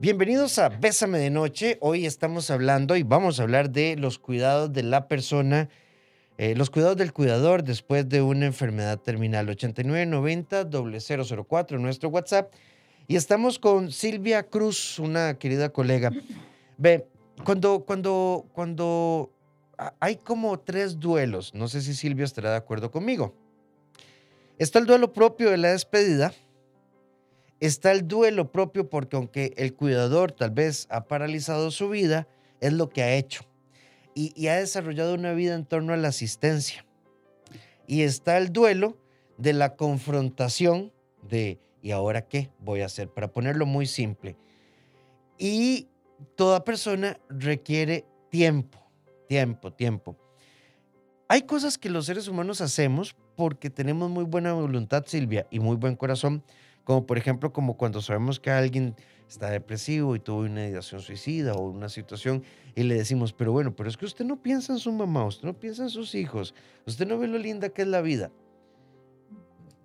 Bienvenidos a Bésame de Noche. Hoy estamos hablando y vamos a hablar de los cuidados de la persona, eh, los cuidados del cuidador después de una enfermedad terminal. 8990-004 nuestro WhatsApp. Y estamos con Silvia Cruz, una querida colega. Ve, cuando, cuando, cuando hay como tres duelos, no sé si Silvia estará de acuerdo conmigo. Está el duelo propio de la despedida, está el duelo propio porque aunque el cuidador tal vez ha paralizado su vida, es lo que ha hecho y, ha desarrollado una vida en torno a la asistencia. Y está el duelo de la confrontación de, ¿y ahora qué voy a hacer? Para ponerlo muy simple. Y toda persona requiere tiempo, tiempo, tiempo. Hay cosas que los seres humanos hacemos porque tenemos muy buena voluntad, Silvia, y muy buen corazón, como por ejemplo, como cuando sabemos que alguien está depresivo y tuvo una ideación suicida o una situación y le decimos, pero bueno, pero es que usted no piensa en su mamá, usted no piensa en sus hijos, usted no ve lo linda que es la vida.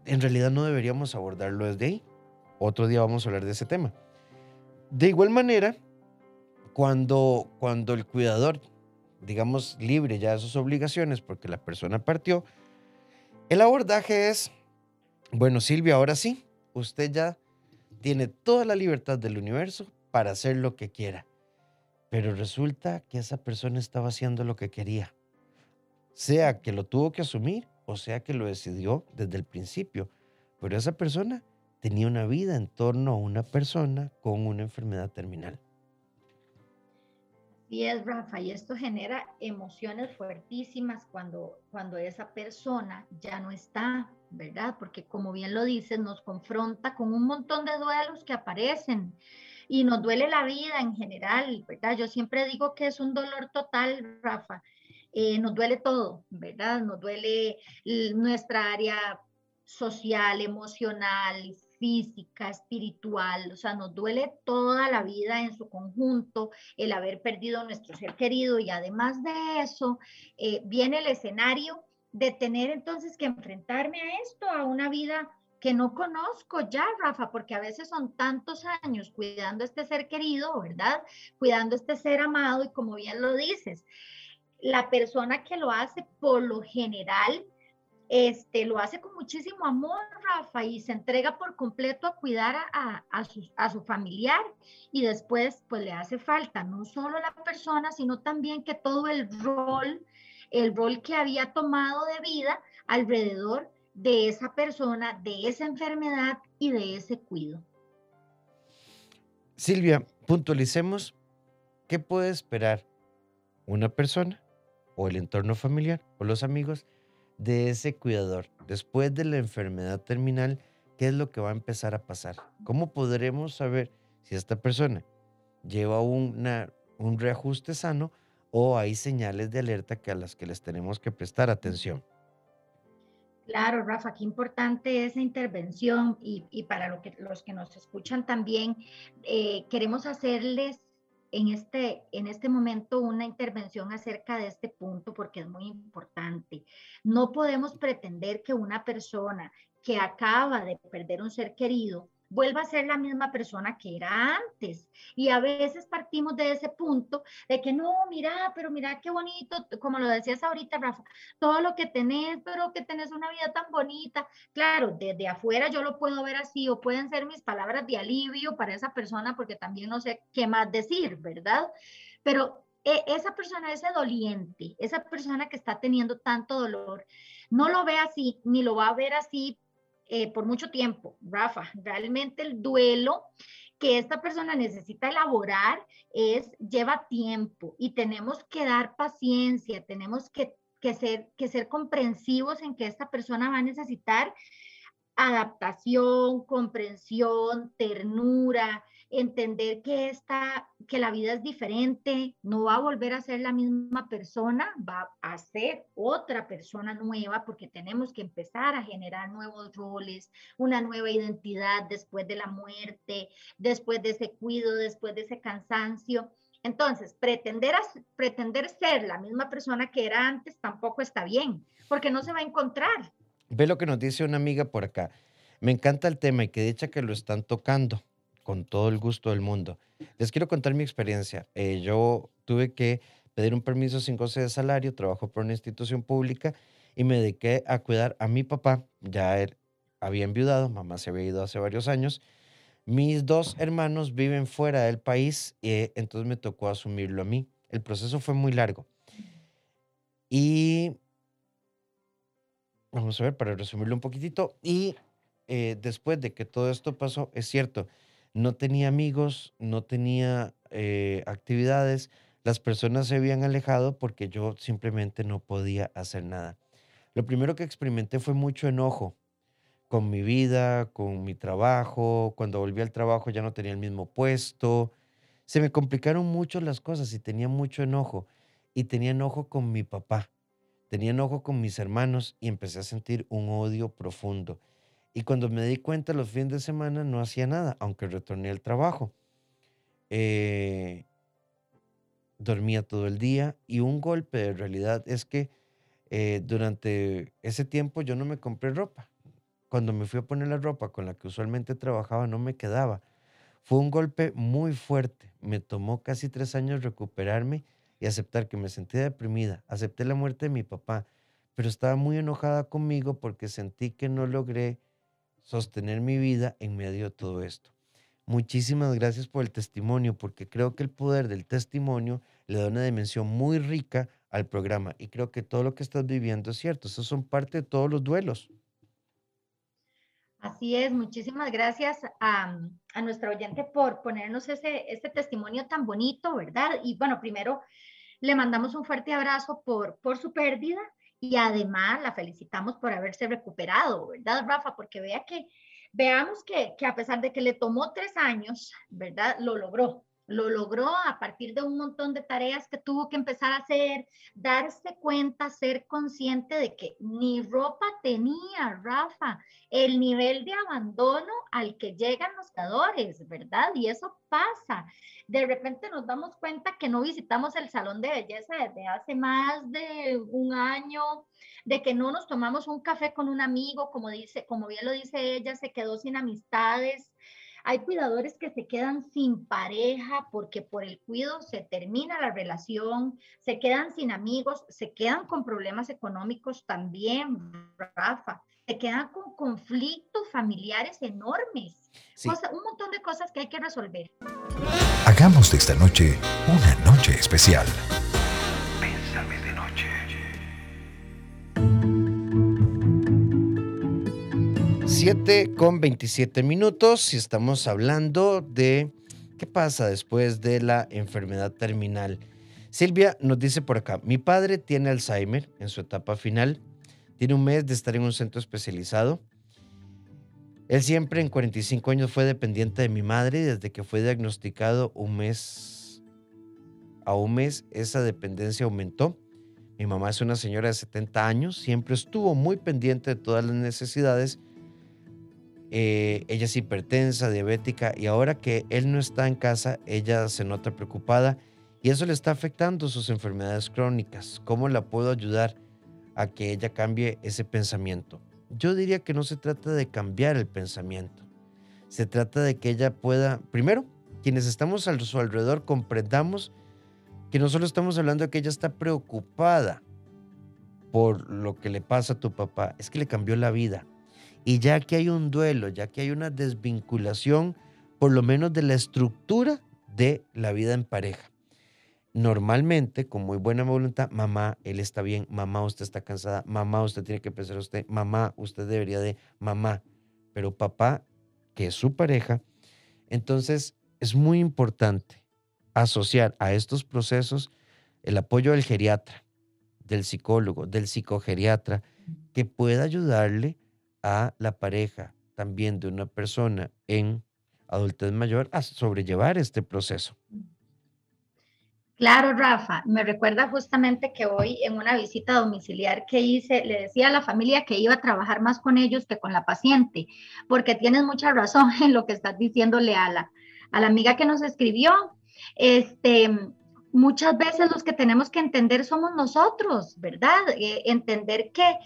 En realidad no deberíamos abordarlo desde ahí. Otro día vamos a hablar de ese tema. De igual manera, cuando, cuando el cuidador, digamos, libre ya de sus obligaciones porque la persona partió, el abordaje es, bueno, Silvia, ahora sí, usted ya tiene toda la libertad del universo para hacer lo que quiera. Pero resulta que esa persona estaba haciendo lo que quería. Sea que lo tuvo que asumir o sea que lo decidió desde el principio. Pero esa persona tenía una vida en torno a una persona con una enfermedad terminal. Y es, Rafa, y esto genera emociones fuertísimas cuando, cuando esa persona ya no está, ¿verdad? Porque como bien lo dices, nos confronta con un montón de duelos que aparecen y nos duele la vida en general, ¿verdad? Yo siempre digo que es un dolor total, Rafa. Eh, nos duele todo, ¿verdad? Nos duele nuestra área social, emocional, física, espiritual, o sea, nos duele toda la vida en su conjunto el haber perdido nuestro ser querido y además de eso eh, viene el escenario de tener entonces que enfrentarme a esto, a una vida que no conozco ya, Rafa, porque a veces son tantos años cuidando este ser querido, ¿verdad? Cuidando este ser amado y como bien lo dices, la persona que lo hace por lo general este, lo hace con muchísimo amor, Rafa, y se entrega por completo a cuidar a, a, su, familiar y después pues le hace falta no solo la persona, sino también que todo el rol, el rol que había tomado de vida alrededor de esa persona, de esa enfermedad y de ese cuido. Silvia, puntualicemos, ¿qué puede esperar una persona o el entorno familiar o los amigos de ese cuidador después de la enfermedad terminal, ¿qué es lo que va a empezar a pasar? ¿Cómo podremos saber si esta persona lleva una, un reajuste sano o hay señales de alerta que a las que les tenemos que prestar atención? Claro, Rafa, qué importante esa intervención y, para lo que, los que nos escuchan también, eh, queremos hacerles en este, en este momento una intervención acerca de este punto porque es muy importante. No podemos pretender que una persona que acaba de perder un ser querido vuelva a ser la misma persona que era antes. Y a veces partimos de ese punto de que no, mira, pero mira qué bonito, como lo decías ahorita, Rafa, todo lo que tenés, pero que tenés una vida tan bonita. Claro, desde afuera yo lo puedo ver así, o pueden ser mis palabras de alivio para esa persona, porque también no sé qué más decir, ¿verdad? Pero e, esa persona, ese doliente, esa persona que está teniendo tanto dolor, no lo ve así, ni lo va a ver así eh, por mucho tiempo, Rafa. Realmente el duelo que esta persona necesita elaborar es, lleva tiempo y tenemos que dar paciencia, tenemos que, que, ser, que ser comprensivos en que esta persona va a necesitar adaptación, comprensión, ternura, entender que, esta, que la vida es diferente, no va a volver a ser la misma persona, va a ser otra persona nueva porque tenemos que empezar a generar nuevos roles, una nueva identidad después de la muerte, después de ese cuido, después de ese cansancio. Entonces, pretender, pretender ser la misma persona que era antes tampoco está bien, porque no se va a encontrar. Ve lo que nos dice una amiga por acá. Me encanta el tema y que dicha que lo están tocando con todo el gusto del mundo. Les quiero contar mi experiencia. Eh, yo tuve que pedir un permiso sin goce de salario, trabajo por una institución pública y me dediqué a cuidar a mi papá. Ya él había enviudado, mamá se había ido hace varios años. Mis dos hermanos viven fuera del país y entonces me tocó asumirlo a mí. El proceso fue muy largo. Y vamos a ver, para resumirlo un poquitito, y eh, después de que todo esto pasó, es cierto, no tenía amigos, no tenía eh, actividades, las personas se habían alejado porque yo simplemente no podía hacer nada. Lo primero que experimenté fue mucho enojo con mi vida, con mi trabajo. Cuando volví al trabajo ya no tenía el mismo puesto. Se me complicaron mucho las cosas y tenía mucho enojo. Y tenía enojo con mi papá, tenía enojo con mis hermanos y empecé a sentir un odio profundo. Y cuando me di cuenta los fines de semana no hacía nada, aunque retorné al trabajo. Eh, dormía todo el día y un golpe de realidad es que eh, durante ese tiempo yo no me compré ropa. Cuando me fui a poner la ropa con la que usualmente trabajaba no me quedaba. Fue un golpe muy fuerte. Me tomó casi tres años recuperarme y aceptar que me sentía deprimida. Acepté la muerte de mi papá, pero estaba muy enojada conmigo porque sentí que no logré sostener mi vida en medio de todo esto. Muchísimas gracias por el testimonio, porque creo que el poder del testimonio le da una dimensión muy rica al programa y creo que todo lo que estás viviendo es cierto. Esos son parte de todos los duelos. Así es, muchísimas gracias a, a nuestra oyente por ponernos ese, este testimonio tan bonito, ¿verdad? Y bueno, primero le mandamos un fuerte abrazo por, por su pérdida y además la felicitamos por haberse recuperado, ¿verdad, Rafa? Porque vea que, veamos que, que a pesar de que le tomó tres años, ¿verdad? Lo logró, lo logró a partir de un montón de tareas que tuvo que empezar a hacer, darse cuenta, ser consciente de que ni ropa tenía, Rafa, el nivel de abandono al que llegan los creadores, ¿verdad? Y eso pasa. De repente nos damos cuenta que no visitamos el salón de belleza desde hace más de un año, de que no nos tomamos un café con un amigo, como dice, como bien lo dice ella, se quedó sin amistades hay cuidadores que se quedan sin pareja porque por el cuido se termina la relación, se quedan sin amigos, se quedan con problemas económicos también, Rafa, se quedan con conflictos familiares enormes, un montón de cosas que hay que resolver. Hagamos de esta noche una noche especial. 7 con 27 minutos y estamos hablando de qué pasa después de la enfermedad terminal. Silvia nos dice por acá, mi padre tiene Alzheimer en su etapa final, tiene un mes de estar en un centro especializado. Él siempre en 45 años fue dependiente de mi madre y desde que fue diagnosticado un mes a un mes esa dependencia aumentó. Mi mamá es una señora de 70 años, siempre estuvo muy pendiente de todas las necesidades eh, ella es hipertensa, diabética y ahora que él no está en casa, ella se nota preocupada y eso le está afectando sus enfermedades crónicas. ¿Cómo la puedo ayudar a que ella cambie ese pensamiento? Yo diría que no se trata de cambiar el pensamiento. Se trata de que ella pueda, primero, quienes estamos a su alrededor comprendamos que no solo estamos hablando de que ella está preocupada por lo que le pasa a tu papá, es que le cambió la vida y ya que hay un duelo, ya que hay una desvinculación, por lo menos de la estructura de la vida en pareja. Normalmente, con muy buena voluntad, mamá, él está bien, mamá, usted está cansada, mamá, usted tiene que pensar usted, mamá, usted debería de, mamá, pero papá, que es su pareja, entonces es muy importante asociar a estos procesos el apoyo del geriatra, del psicólogo, del psicogeriatra, que pueda ayudarle a la pareja también de una persona en adultez mayor a sobrellevar este proceso. Claro, Rafa, me recuerda justamente que hoy en una visita domiciliar que hice, le decía a la familia que iba a trabajar más con ellos que con la paciente, porque tienes mucha razón en lo que estás diciéndole a la, a la amiga que nos escribió. Este, muchas veces los que tenemos que entender somos nosotros, ¿verdad? Eh, entender que,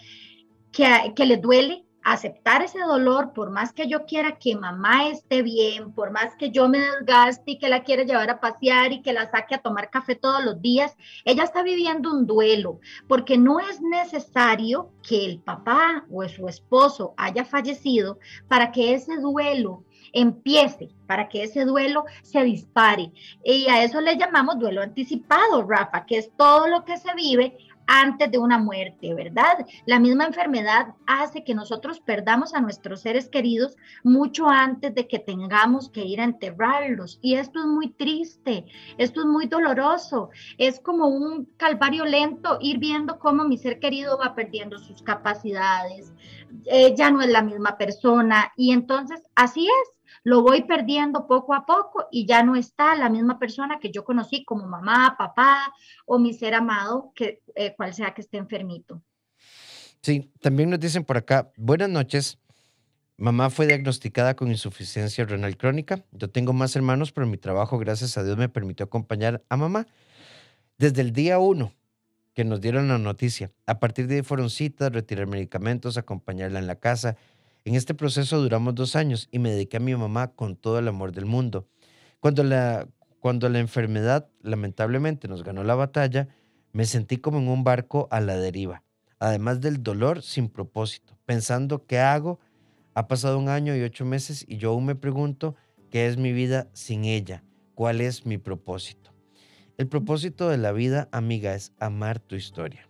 que, que les duele, aceptar ese dolor, por más que yo quiera que mamá esté bien, por más que yo me desgaste y que la quiera llevar a pasear y que la saque a tomar café todos los días, ella está viviendo un duelo, porque no es necesario que el papá o su esposo haya fallecido para que ese duelo empiece, para que ese duelo se dispare. Y a eso le llamamos duelo anticipado, Rafa, que es todo lo que se vive antes de una muerte, ¿verdad? La misma enfermedad hace que nosotros perdamos a nuestros seres queridos mucho antes de que tengamos que ir a enterrarlos. Y esto es muy triste, esto es muy doloroso. Es como un calvario lento ir viendo cómo mi ser querido va perdiendo sus capacidades, eh, ya no es la misma persona. Y entonces, así es lo voy perdiendo poco a poco y ya no está la misma persona que yo conocí como mamá, papá o mi ser amado, que eh, cual sea que esté enfermito. Sí, también nos dicen por acá, buenas noches. Mamá fue diagnosticada con insuficiencia renal crónica. Yo tengo más hermanos, pero mi trabajo, gracias a Dios, me permitió acompañar a mamá desde el día uno que nos dieron la noticia. A partir de ahí fueron citas, retirar medicamentos, acompañarla en la casa, en este proceso duramos dos años y me dediqué a mi mamá con todo el amor del mundo. Cuando la, cuando la enfermedad lamentablemente nos ganó la batalla, me sentí como en un barco a la deriva, además del dolor sin propósito, pensando qué hago. Ha pasado un año y ocho meses y yo aún me pregunto qué es mi vida sin ella, cuál es mi propósito. El propósito de la vida, amiga, es amar tu historia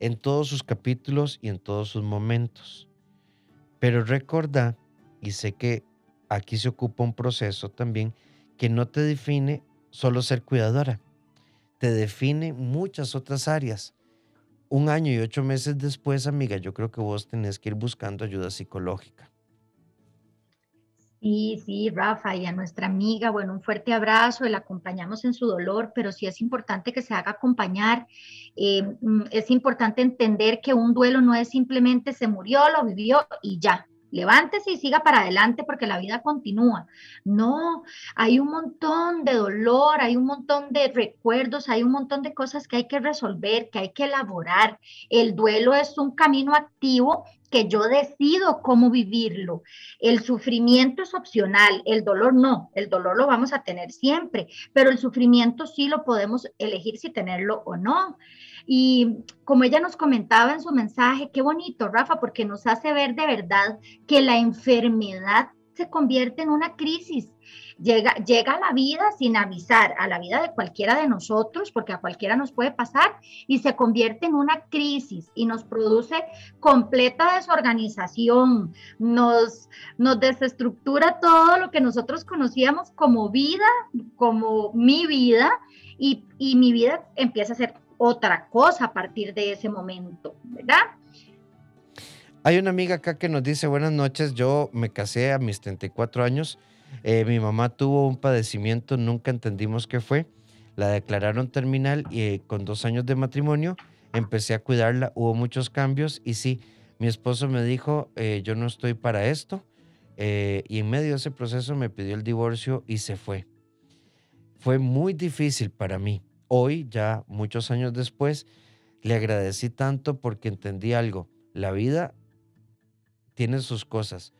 en todos sus capítulos y en todos sus momentos. Pero recuerda, y sé que aquí se ocupa un proceso también, que no te define solo ser cuidadora, te define muchas otras áreas. Un año y ocho meses después, amiga, yo creo que vos tenés que ir buscando ayuda psicológica. Sí, sí, Rafa, y a nuestra amiga, bueno, un fuerte abrazo, la acompañamos en su dolor, pero sí es importante que se haga acompañar. Eh, mm, es importante entender que un duelo no es simplemente se murió, lo vivió y ya levántese y siga para adelante porque la vida continúa. No, hay un montón de dolor, hay un montón de recuerdos, hay un montón de cosas que hay que resolver, que hay que elaborar. El duelo es un camino activo que yo decido cómo vivirlo. El sufrimiento es opcional, el dolor no, el dolor lo vamos a tener siempre, pero el sufrimiento sí lo podemos elegir si tenerlo o no. Y como ella nos comentaba en su mensaje, qué bonito, Rafa, porque nos hace ver de verdad que la enfermedad se convierte en una crisis. Llega, llega a la vida sin avisar, a la vida de cualquiera de nosotros, porque a cualquiera nos puede pasar, y se convierte en una crisis y nos produce completa desorganización, nos, nos desestructura todo lo que nosotros conocíamos como vida, como mi vida, y, y mi vida empieza a ser otra cosa a partir de ese momento, ¿verdad? Hay una amiga acá que nos dice, buenas noches, yo me casé a mis 34 años, eh, mi mamá tuvo un padecimiento, nunca entendimos qué fue, la declararon terminal y eh, con dos años de matrimonio empecé a cuidarla, hubo muchos cambios y sí, mi esposo me dijo, eh, yo no estoy para esto y en medio de ese proceso me pidió el divorcio y se fue. Fue muy difícil para mí hoy, ya muchos años después, le agradecí tanto porque entendí algo. La vida tiene sus cosas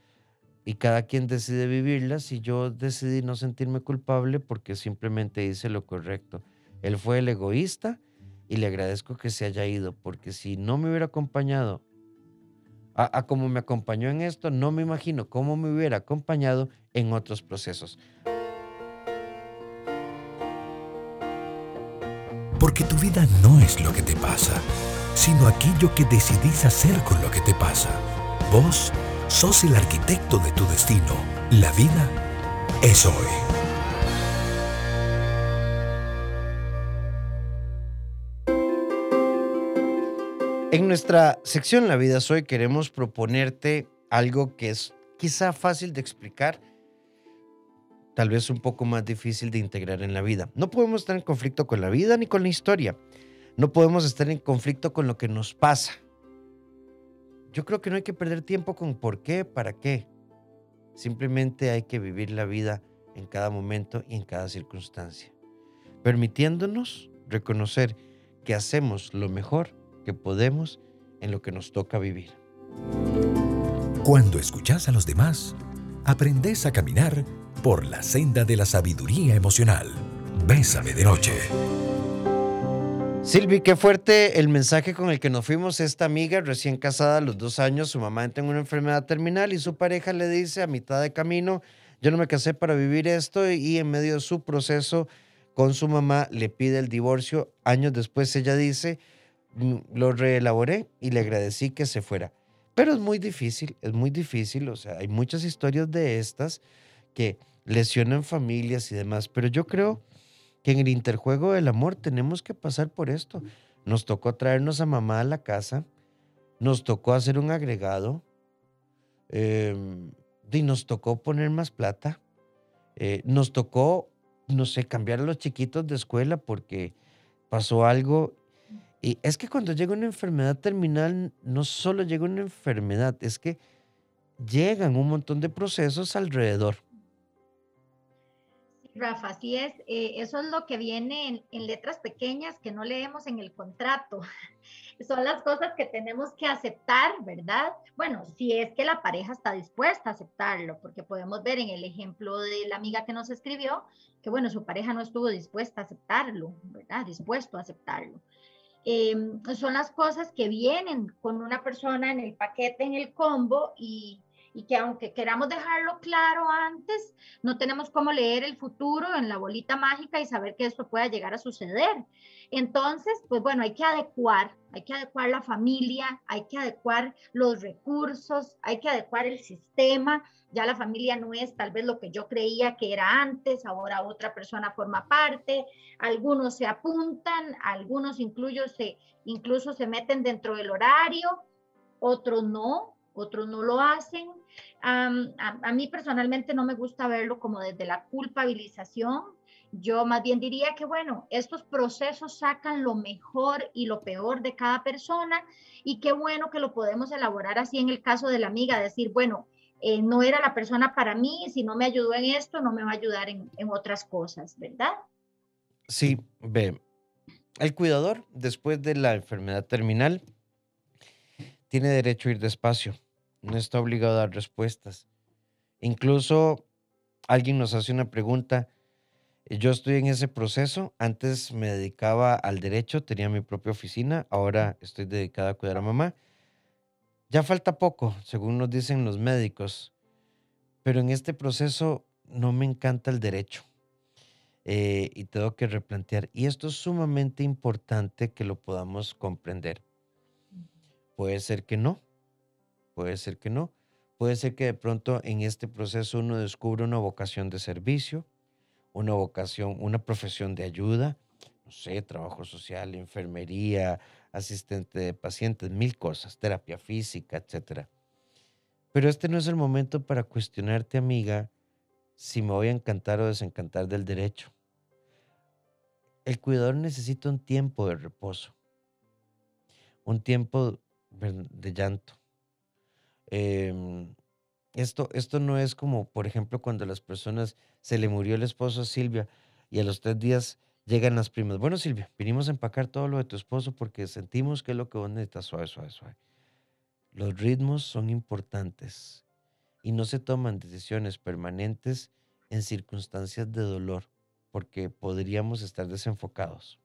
y cada quien decide vivirlas y yo decidí no sentirme culpable porque simplemente hice lo correcto. Él fue el egoísta y le agradezco que se haya ido porque si no me hubiera acompañado a, a como me acompañó en esto, no me imagino cómo me hubiera acompañado en otros procesos. Porque tu vida no es lo que te pasa, sino aquello que decidís hacer con lo que te pasa. Vos sos el arquitecto de tu destino. La vida es hoy. En nuestra sección La vida es hoy queremos proponerte algo que es quizá fácil de explicar, tal vez un poco más difícil de integrar en la vida. No podemos estar en conflicto con la vida ni con la historia. No podemos estar en conflicto con lo que nos pasa. Yo creo que no hay que perder tiempo con por qué, para qué. Simplemente hay que vivir la vida en cada momento y en cada circunstancia, permitiéndonos reconocer que hacemos lo mejor que podemos en lo que nos toca vivir. Cuando escuchas a los demás, aprendes a caminar por la senda de la sabiduría emocional. Bésame de noche. Silvi, qué fuerte el mensaje con el que nos fuimos. Esta amiga recién casada a los dos años, su mamá entra en una enfermedad terminal y su pareja le dice a mitad de camino, yo no me casé para vivir esto y en medio de su proceso con su mamá le pide el divorcio. Años después ella dice, mm, lo reelaboré y le agradecí que se fuera. Pero es muy difícil, es muy difícil, o sea, hay muchas historias de estas que lesionan familias y demás, pero yo creo que en el interjuego del amor tenemos que pasar por esto. Nos tocó traernos a mamá a la casa, nos tocó hacer un agregado, em, y nos tocó poner más plata, eh, nos tocó, no sé, cambiar a los chiquitos de escuela porque pasó algo. Y es que cuando llega una enfermedad terminal, no solo llega una enfermedad, es que llegan un montón de procesos alrededor. Rafa, así es. Eh, eso es lo que viene en, letras pequeñas que no leemos en el contrato. Son las cosas que tenemos que aceptar, ¿verdad? Bueno, si es que la pareja está dispuesta a aceptarlo, porque podemos ver en el ejemplo de la amiga que nos escribió que, bueno, su pareja no estuvo dispuesta a aceptarlo, ¿verdad? Dispuesto a aceptarlo. Em, son las cosas que vienen con una persona en el paquete, en el combo y y que aunque queramos dejarlo claro antes, no tenemos cómo leer el futuro en la bolita mágica y saber que esto pueda llegar a suceder. Entonces, pues bueno, hay que adecuar, hay que adecuar la familia, hay que adecuar los recursos, hay que adecuar el sistema. Ya la familia no es tal vez lo que yo creía que era antes, ahora otra persona forma parte, algunos se apuntan, algunos incluso se, incluso se meten dentro del horario, otros no, otros no lo hacen. a, mí personalmente no me gusta verlo como desde la culpabilización. Yo más bien diría que, bueno, estos procesos sacan lo mejor y lo peor de cada persona y qué bueno que lo podemos elaborar así en el caso de la amiga, decir, bueno, eh, no era la persona para mí, si no me ayudó en esto, no me va a ayudar en, en otras cosas, ¿verdad? Sí, ve, el cuidador después de la enfermedad terminal tiene derecho a ir despacio, no está obligado a dar respuestas. Incluso alguien nos hace una pregunta, yo estoy en ese proceso, antes me dedicaba al derecho, tenía mi propia oficina, ahora estoy dedicada a cuidar a mamá. Ya falta poco, según nos dicen los médicos, pero en este proceso no me encanta el derecho. Eh, y tengo que replantear. Y esto es sumamente importante que lo podamos comprender. Puede ser que no, puede ser que no. Puede ser que de pronto en este proceso uno descubra una vocación de servicio, una vocación, una profesión de ayuda, no sé, trabajo social, enfermería, asistente de pacientes, mil cosas, terapia física, etc. Pero este no es el momento para cuestionarte, amiga, si me voy a encantar o desencantar del derecho. El cuidador necesita un tiempo de reposo, un tiempo de llanto. Em, esto, esto no es como, por ejemplo, cuando las personas se le murió el esposo a Silvia y a los tres días llegan las primas. Bueno, Silvia, vinimos a empacar todo lo de tu esposo porque sentimos que es lo que vos necesitas, suave, suave, suave. Los ritmos son importantes y no se toman decisiones permanentes en circunstancias de dolor porque podríamos estar desenfocados.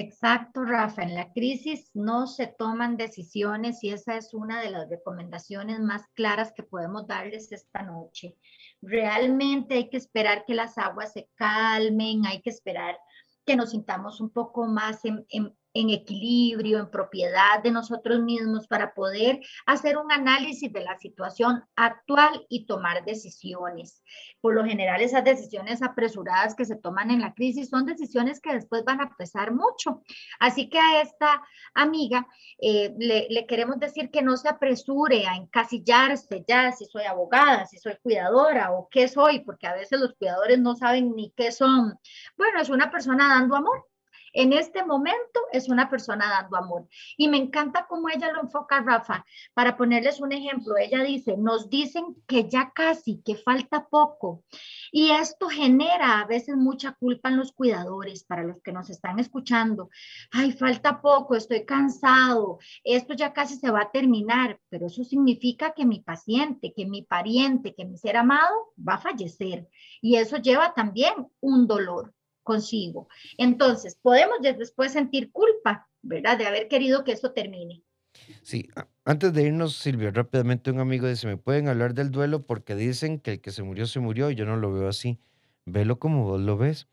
Exacto, Rafa. En la crisis no se toman decisiones y esa es una de las recomendaciones más claras que podemos darles esta noche. Realmente hay que esperar que las aguas se calmen, hay que esperar que nos sintamos un poco más en, en equilibrio, en propiedad de nosotros mismos para poder hacer un análisis de la situación actual y tomar decisiones. Por lo general, esas decisiones apresuradas que se toman en la crisis son decisiones que después van a pesar mucho. Así que a esta amiga eh, le, le queremos decir que no se apresure a encasillarse ya si soy abogada, si soy cuidadora o qué soy, porque a veces los cuidadores no saben ni qué son. Bueno, es una persona dando amor En este momento es una persona dando amor. Y me encanta cómo ella lo enfoca, Rafa. Para ponerles un ejemplo, ella dice, nos dicen que ya casi, que falta poco. Y esto genera a veces mucha culpa en los cuidadores, para los que nos están escuchando. Ay, falta poco, estoy cansado, esto ya casi se va a terminar, pero eso significa que mi paciente, que mi pariente, que mi ser amado va a fallecer. Y eso lleva también un dolor consigo. Entonces, podemos después sentir culpa, ¿verdad? De haber querido que eso termine. Sí, antes de irnos, Silvia, rápidamente un amigo dice, ¿me pueden hablar del duelo? Porque dicen que el que se murió, se murió, y yo no lo veo así. Velo como vos lo ves.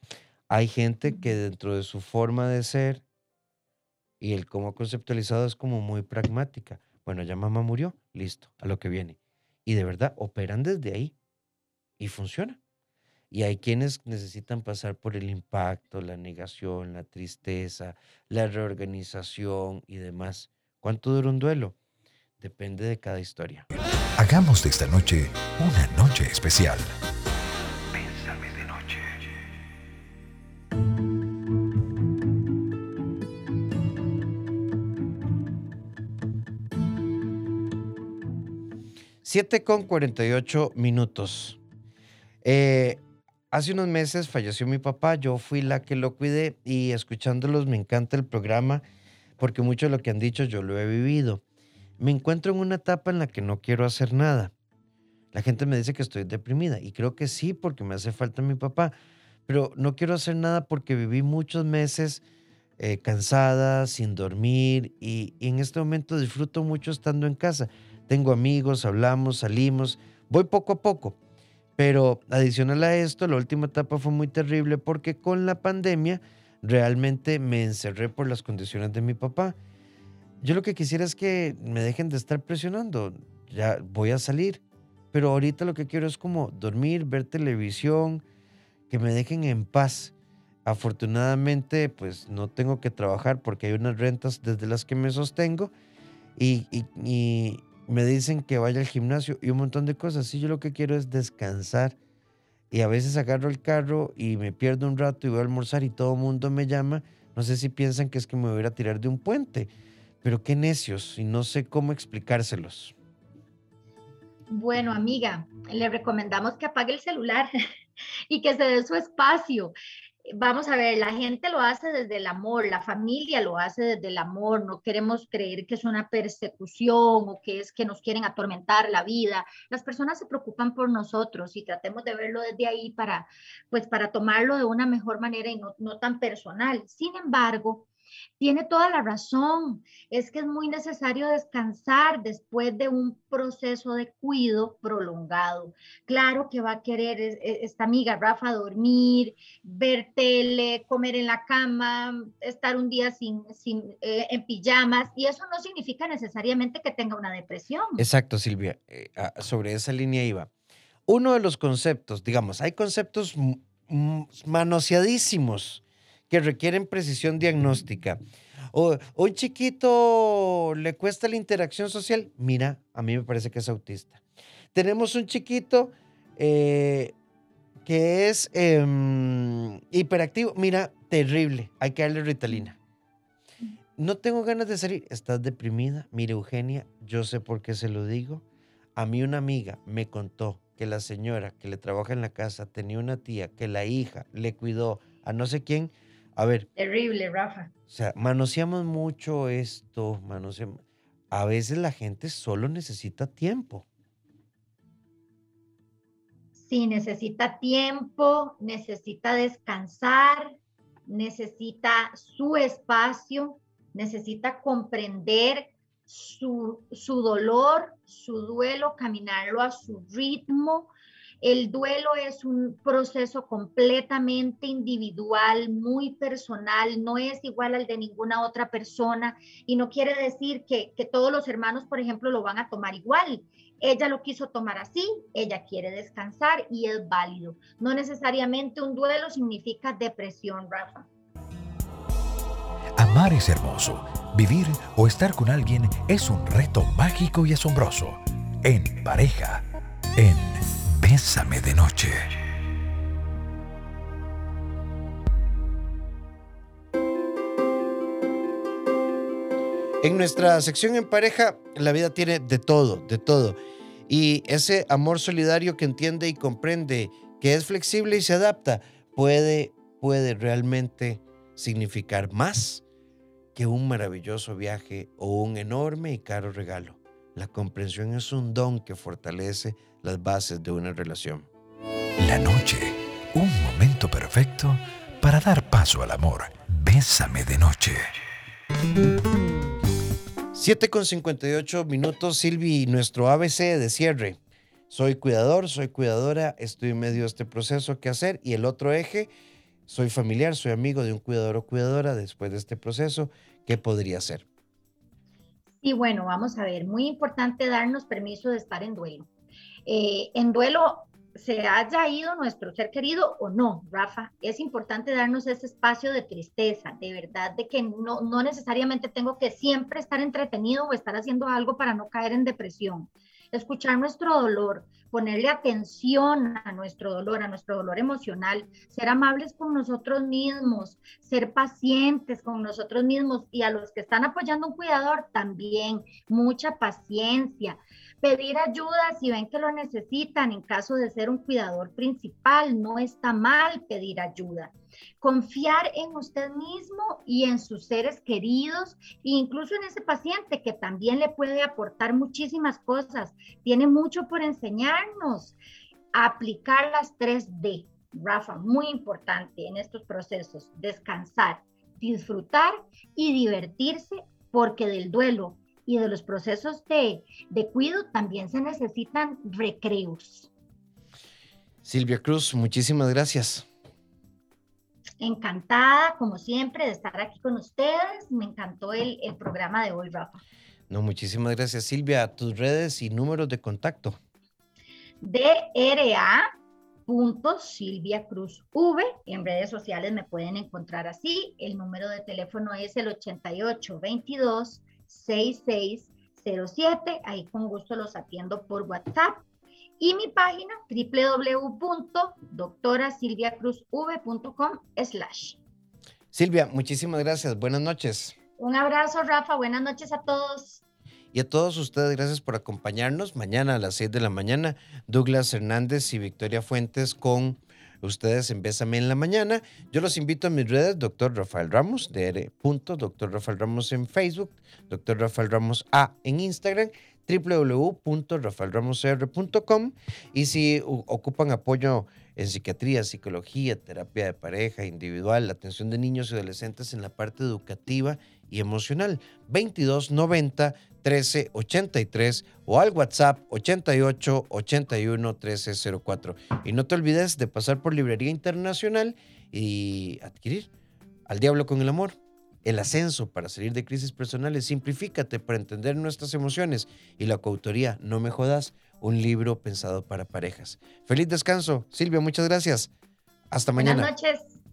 Hay gente que dentro de su forma de ser y el cómo conceptualizado es como muy pragmática. Bueno, ya mamá murió, listo, a lo que viene. Y de verdad, operan desde ahí y funciona. Y hay quienes necesitan pasar por el impacto, la negación, la tristeza, la reorganización y demás. ¿Cuánto dura un duelo? Depende de cada historia. Hagamos de esta noche una noche especial. Pésame de noche. 7 con 48 minutos. Eh, hace unos meses falleció mi papá, yo fui la que lo cuidé y escuchándolos me encanta el programa porque mucho de lo que han dicho yo lo he vivido. Me encuentro en una etapa en la que no quiero hacer nada. La gente me dice que estoy deprimida y creo que sí porque me hace falta mi papá, pero no quiero hacer nada porque viví muchos meses eh, cansada, sin dormir y en este momento disfruto mucho estando en casa tengo amigos, hablamos, salimos, voy poco a poco. Pero adicional a esto, la última etapa fue muy terrible porque con la pandemia realmente me encerré por las condiciones de mi papá. Yo lo que quisiera es que me dejen de estar presionando. Ya voy a salir. Pero ahorita lo que quiero es como dormir, ver televisión, que me dejen en paz. Afortunadamente, pues no tengo que trabajar porque hay unas rentas desde las que me sostengo y, y, me dicen que vaya al gimnasio y un montón de cosas. Sí, yo lo que quiero es descansar. Y a veces agarro el carro y me pierdo un rato y voy a almorzar y todo el mundo me llama. No sé si piensan que es que me voy a ir a tirar de un puente, pero qué necios y no sé cómo explicárselos. Bueno, amiga, le recomendamos que apague el celular y que se dé su espacio vamos a ver, la gente lo hace desde el amor, la familia lo hace desde el amor, no queremos creer que es una persecución o que es que nos quieren atormentar la vida. Las personas se preocupan por nosotros y tratemos de verlo desde ahí para, pues, para tomarlo de una mejor manera y no, no tan personal. Sin embargo, tiene toda la razón. Es que es muy necesario descansar después de un proceso de cuido prolongado. Claro que va a querer esta amiga Rafa dormir, ver tele, comer en la cama, estar un día sin, sin eh, en pijamas y eso no significa necesariamente que tenga una depresión. Exacto, Silvia. Eh, ah, sobre esa línea iba. Uno de los conceptos, digamos, hay conceptos manoseadísimos que requieren precisión diagnóstica. O un chiquito le cuesta la interacción social, mira, a mí me parece que es autista. Tenemos un chiquito eh, que es em, hiperactivo, mira, terrible, hay que darle ritalina. No tengo ganas de salir, estás deprimida. Mire, Eugenia, yo sé por qué se lo digo. A mí una amiga me contó que la señora que le trabaja en la casa tenía una tía que la hija le cuidó a no sé quién a ver. Terrible, Rafa. O sea, manoseamos mucho esto, manoseamos. A veces la gente solo necesita tiempo. Sí, necesita tiempo, necesita descansar, necesita su espacio, necesita comprender su, su dolor, su duelo, caminarlo a su ritmo, el duelo es un proceso completamente individual, muy personal, no es igual al de ninguna otra persona y no quiere decir que, todos los hermanos, por ejemplo, lo van a tomar igual. Ella lo quiso tomar así, ella quiere descansar y es válido. No necesariamente un duelo significa depresión, Rafa. Amar es hermoso. Vivir o estar con alguien es un reto mágico y asombroso. En pareja, en Bésame de noche. En nuestra sección en pareja, la vida tiene de todo, de todo. Y ese amor solidario que entiende y comprende, que es flexible y se adapta, puede, puede realmente significar más que un maravilloso viaje o un enorme y caro regalo. La comprensión es un don que fortalece las bases de una relación. La noche, un momento perfecto para dar paso al amor. Bésame de noche. 7 con 58 minutos, Silvi, nuestro ABC de cierre. Soy cuidador, soy cuidadora, estoy en medio de este proceso, ¿qué hacer? Y el otro eje, soy familiar, soy amigo de un cuidador o cuidadora después de este proceso, ¿qué podría ser? Y bueno, vamos a ver, muy importante darnos permiso de estar en duelo. Eh, en duelo se haya ido nuestro ser querido o no, Rafa, es importante darnos ese espacio de tristeza, de verdad, de que no, no necesariamente tengo que siempre estar entretenido o estar haciendo algo para no caer en depresión. Escuchar nuestro dolor, ponerle atención a nuestro dolor, a nuestro dolor emocional, ser amables con nosotros mismos, ser pacientes con nosotros mismos y a los que están apoyando un cuidador también, mucha paciencia pedir ayuda si ven que lo necesitan en caso de ser un cuidador principal, no está mal pedir ayuda. Confiar en usted mismo y en sus seres queridos, incluso en ese paciente que también le puede aportar muchísimas cosas, tiene mucho por enseñarnos. Aplicar las 3D, Rafa, muy importante en estos procesos, descansar, disfrutar y divertirse, porque del duelo y de los procesos de, de también se necesitan recreos. Silvia Cruz, muchísimas gracias. Encantada, como siempre, de estar aquí con ustedes. Me encantó el, el programa de hoy, Rafa. No, muchísimas gracias, Silvia. Tus redes y números de contacto. DRA Silvia Cruz V. En redes sociales me pueden encontrar así. El número de teléfono es el 8822 6607. Ahí con gusto los atiendo por WhatsApp. Y mi página www.doctorasilviacruzv.com slash. Silvia, muchísimas gracias. Buenas noches. Un abrazo, Rafa. Buenas noches a todos. Y a todos ustedes, gracias por acompañarnos. Mañana a las 6 de la mañana, Douglas Hernández y Victoria Fuentes con ustedes en Bésame en la Mañana. Yo los invito a mis redes, doctor Rafael Ramos, Dr. Rafael Ramos en Facebook, doctor Rafael Ramos A en Instagram, www.rafaelramosr.com y si ocupan apoyo en psiquiatría, psicología, terapia de pareja, individual, atención de niños y adolescentes en la parte educativa y emocional, 2290 1383 o al WhatsApp 88 81 1304. Y no te olvides de pasar por Librería Internacional y adquirir Al Diablo con el Amor. El ascenso para salir de crisis personales. Simplifícate para entender nuestras emociones. Y la coautoría No me jodas, un libro pensado para parejas. Feliz descanso. Silvia, muchas gracias. Hasta mañana. Buenas noches.